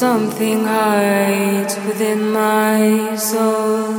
Something hides within my soul.